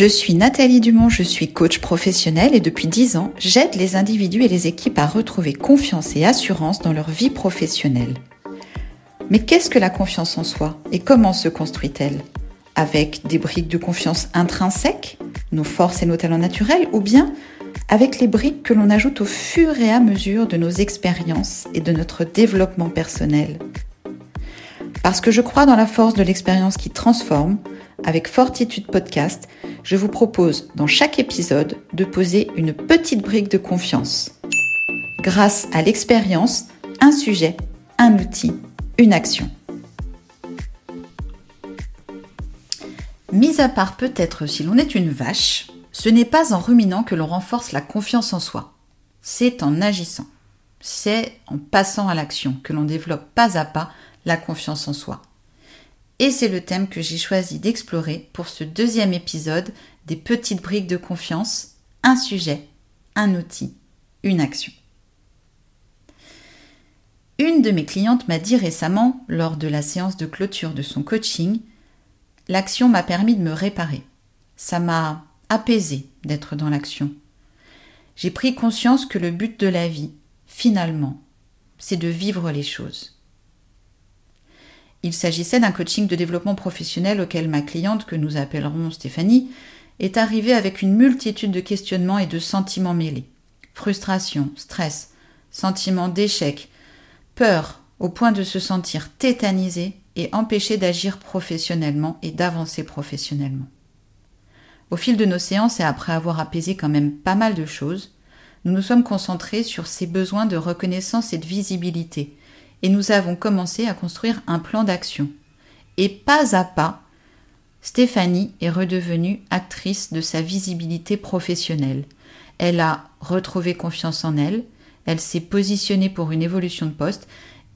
Je suis Nathalie Dumont, je suis coach professionnelle et depuis 10 ans, j'aide les individus et les équipes à retrouver confiance et assurance dans leur vie professionnelle. Mais qu'est-ce que la confiance en soi et comment se construit-elle? Avec des briques de confiance intrinsèques, nos forces et nos talents naturels, ou bien avec les briques que l'on ajoute au fur et à mesure de nos expériences et de notre développement personnel? Parce que je crois dans la force de l'expérience qui transforme, avec Fortitude Podcast, je vous propose dans chaque épisode de poser une petite brique de confiance. Grâce à l'expérience, un sujet, un outil, une action. Mis à part peut-être si l'on est une vache, ce n'est pas en ruminant que l'on renforce la confiance en soi. C'est en agissant. C'est en passant à l'action que l'on développe pas à pas la confiance en soi. Et c'est le thème que j'ai choisi d'explorer pour ce deuxième épisode des petites briques de confiance, un sujet, un outil, une action. Une de mes clientes m'a dit récemment, lors de la séance de clôture de son coaching, l'action m'a permis de me réparer. Ça m'a apaisé d'être dans l'action. J'ai pris conscience que le but de la vie, finalement, c'est de vivre les choses. Il s'agissait d'un coaching de développement professionnel auquel ma cliente, que nous appellerons Stéphanie, est arrivée avec une multitude de questionnements et de sentiments mêlés. Frustration, stress, sentiment d'échec, peur au point de se sentir tétanisée et empêchée d'agir professionnellement et d'avancer professionnellement. Au fil de nos séances et après avoir apaisé quand même pas mal de choses, nous nous sommes concentrés sur ses besoins de reconnaissance et de visibilité, et nous avons commencé à construire un plan d'action. Et pas à pas, Stéphanie est redevenue actrice de sa visibilité professionnelle. Elle a retrouvé confiance en elle, elle s'est positionnée pour une évolution de poste,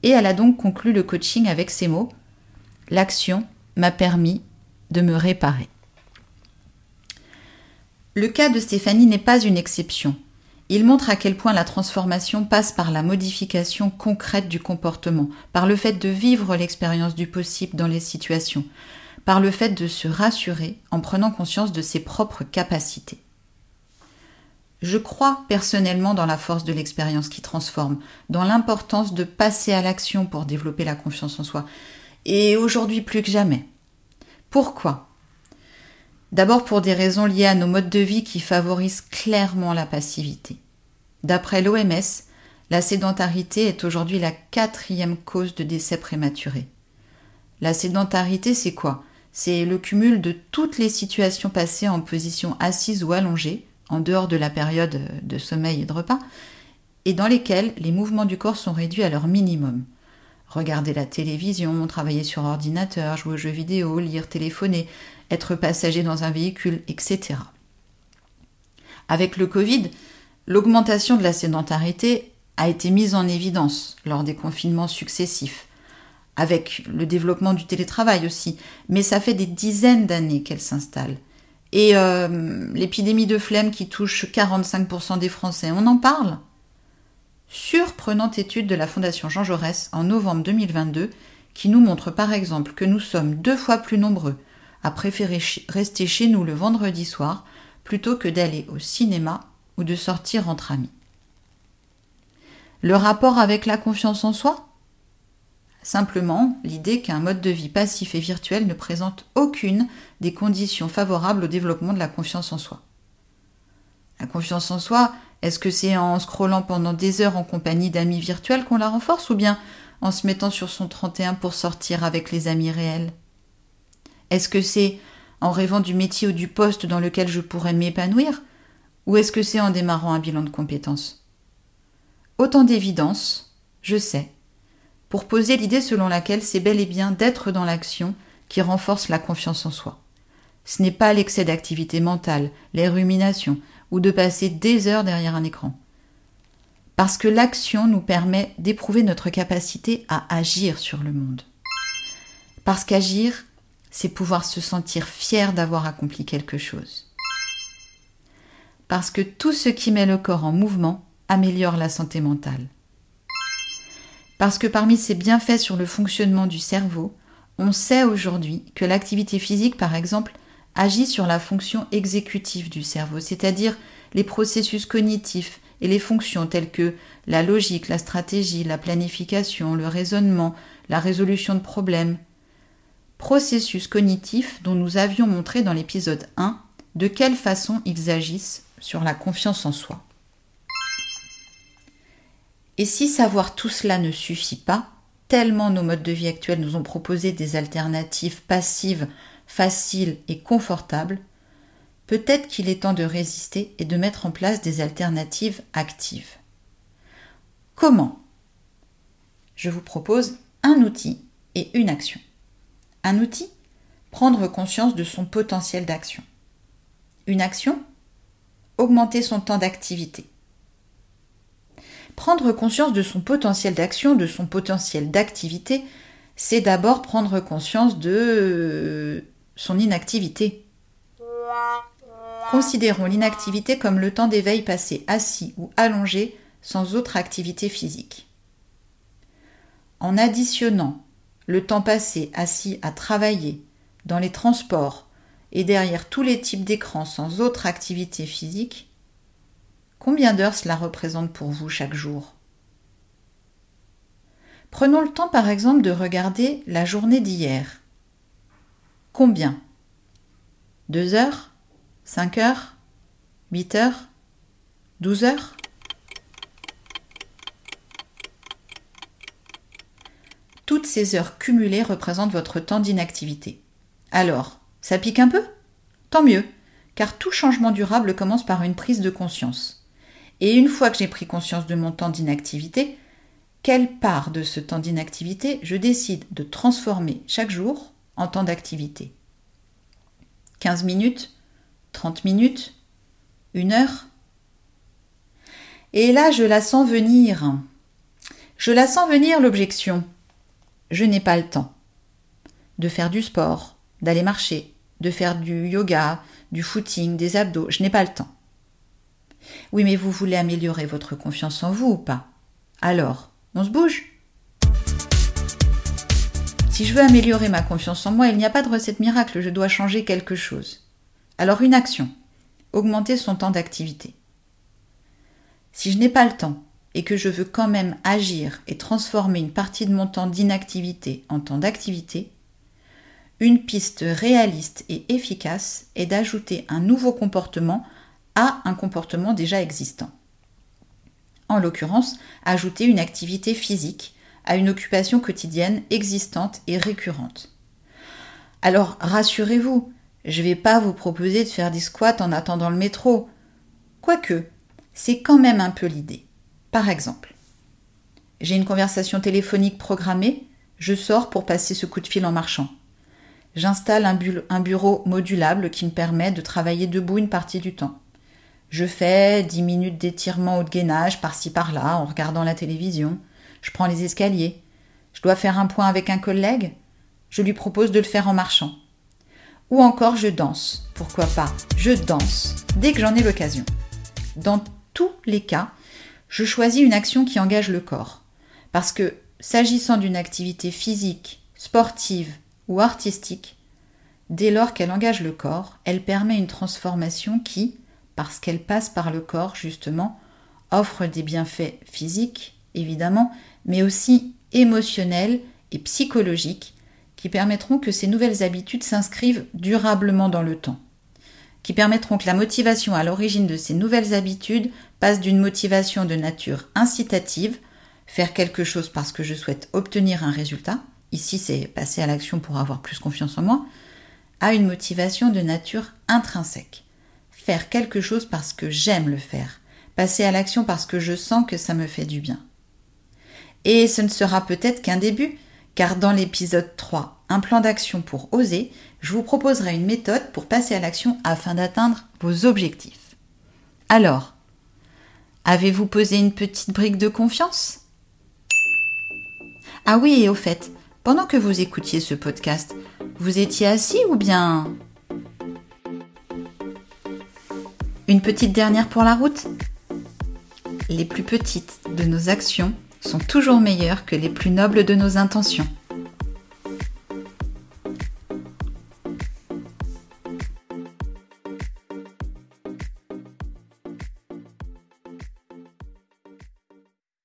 et elle a donc conclu le coaching avec ces mots L'action m'a permis de me réparer. Le cas de Stéphanie n'est pas une exception. Il montre à quel point la transformation passe par la modification concrète du comportement, par le fait de vivre l'expérience du possible dans les situations, par le fait de se rassurer en prenant conscience de ses propres capacités. Je crois personnellement dans la force de l'expérience qui transforme, dans l'importance de passer à l'action pour développer la confiance en soi, et aujourd'hui plus que jamais. Pourquoi? D'abord pour des raisons liées à nos modes de vie qui favorisent clairement la passivité. D'après l'OMS, la sédentarité est aujourd'hui la quatrième cause de décès prématuré. La sédentarité, c'est quoi? C'est le cumul de toutes les situations passées en position assise ou allongée, en dehors de la période de sommeil et de repas, et dans lesquelles les mouvements du corps sont réduits à leur minimum. Regarder la télévision, travailler sur ordinateur, jouer aux jeux vidéo, lire, téléphoner, être passager dans un véhicule, etc. Avec le Covid, l'augmentation de la sédentarité a été mise en évidence lors des confinements successifs, avec le développement du télétravail aussi, mais ça fait des dizaines d'années qu'elle s'installe. Et euh, l'épidémie de flemme qui touche 45% des Français, on en parle? Surprenante étude de la Fondation Jean Jaurès en novembre 2022 qui nous montre par exemple que nous sommes deux fois plus nombreux à préférer rester chez nous le vendredi soir plutôt que d'aller au cinéma ou de sortir entre amis. Le rapport avec la confiance en soi? Simplement l'idée qu'un mode de vie passif et virtuel ne présente aucune des conditions favorables au développement de la confiance en soi. La confiance en soi, est-ce que c'est en scrollant pendant des heures en compagnie d'amis virtuels qu'on la renforce ou bien en se mettant sur son 31 pour sortir avec les amis réels? Est-ce que c'est en rêvant du métier ou du poste dans lequel je pourrais m'épanouir? Ou est-ce que c'est en démarrant un bilan de compétences? Autant d'évidence, je sais, pour poser l'idée selon laquelle c'est bel et bien d'être dans l'action qui renforce la confiance en soi. Ce n'est pas l'excès d'activité mentale, les ruminations, ou de passer des heures derrière un écran. Parce que l'action nous permet d'éprouver notre capacité à agir sur le monde. Parce qu'agir, c'est pouvoir se sentir fier d'avoir accompli quelque chose. Parce que tout ce qui met le corps en mouvement améliore la santé mentale. Parce que parmi ces bienfaits sur le fonctionnement du cerveau, on sait aujourd'hui que l'activité physique, par exemple, agit sur la fonction exécutive du cerveau, c'est-à-dire les processus cognitifs et les fonctions telles que la logique, la stratégie, la planification, le raisonnement, la résolution de problèmes. Processus cognitifs dont nous avions montré dans l'épisode 1 de quelle façon ils agissent sur la confiance en soi. Et si savoir tout cela ne suffit pas, tellement nos modes de vie actuels nous ont proposé des alternatives passives, faciles et confortables, peut-être qu'il est temps de résister et de mettre en place des alternatives actives. Comment? Je vous propose un outil et une action. Un outil Prendre conscience de son potentiel d'action. Une action Augmenter son temps d'activité. Prendre conscience de son potentiel d'action, de son potentiel d'activité, c'est d'abord prendre conscience de son inactivité. Considérons l'inactivité comme le temps d'éveil passé assis ou allongé sans autre activité physique. En additionnant le temps passé assis à travailler, dans les transports et derrière tous les types d'écrans sans autre activité physique, combien d'heures cela représente pour vous chaque jour? Prenons le temps par exemple de regarder la journée d'hier. Combien? Deux heures? 5 heures? 8 heures? 12 heures? Toutes ces heures cumulées représentent votre temps d'inactivité. Alors, ça pique un peu? Tant mieux, car tout changement durable commence par une prise de conscience. Et une fois que j'ai pris conscience de mon temps d'inactivité, quelle part de ce temps d'inactivité je décide de transformer chaque jour en temps d'activité 15 minutes 30 minutes, une heure. Et là, je la sens venir. Je la sens venir l'objection. Je n'ai pas le temps de faire du sport, d'aller marcher, de faire du yoga, du footing, des abdos. Je n'ai pas le temps. Oui, mais vous voulez améliorer votre confiance en vous ou pas? Alors, on se bouge Si je veux améliorer ma confiance en moi, il n'y a pas de recette miracle, je dois changer quelque chose. Alors une action. Augmenter son temps d'activité. Si je n'ai pas le temps et que je veux quand même agir et transformer une partie de mon temps d'inactivité en temps d'activité, une piste réaliste et efficace est d'ajouter un nouveau comportement à un comportement déjà existant. En l'occurrence, ajouter une activité physique à une occupation quotidienne existante et récurrente. Alors rassurez-vous, je vais pas vous proposer de faire des squats en attendant le métro. Quoique, c'est quand même un peu l'idée. Par exemple, j'ai une conversation téléphonique programmée, je sors pour passer ce coup de fil en marchant. J'installe un, un, bureau modulable qui me permet de travailler debout une partie du temps. Je fais 10 minutes d'étirement ou de gainage par-ci par-là en regardant la télévision. Je prends les escaliers. Je dois faire un point avec un collègue. Je lui propose de le faire en marchant. Ou encore je danse. Pourquoi pas? Je danse dès que j'en ai l'occasion. Dans tous les cas, je choisis une action qui engage le corps. Parce que, s'agissant d'une activité physique, sportive ou artistique, dès lors qu'elle engage le corps, elle permet une transformation qui, parce qu'elle passe par le corps justement, offre des bienfaits physiques, évidemment, mais aussi émotionnels et psychologiques qui permettront que ces nouvelles habitudes s'inscrivent durablement dans le temps, qui permettront que la motivation à l'origine de ces nouvelles habitudes passe d'une motivation de nature incitative, faire quelque chose parce que je souhaite obtenir un résultat, ici c'est passer à l'action pour avoir plus confiance en moi, à une motivation de nature intrinsèque, faire quelque chose parce que j'aime le faire, passer à l'action parce que je sens que ça me fait du bien. Et ce ne sera peut-être qu'un début, car dans l'épisode 3, un plan d'action pour oser, je vous proposerai une méthode pour passer à l'action afin d'atteindre vos objectifs. Alors, avez-vous posé une petite brique de confiance? Ah oui, et au fait, pendant que vous écoutiez ce podcast, vous étiez assis ou bien... Une petite dernière pour la route? Les plus petites de nos actions sont toujours meilleures que les plus nobles de nos intentions.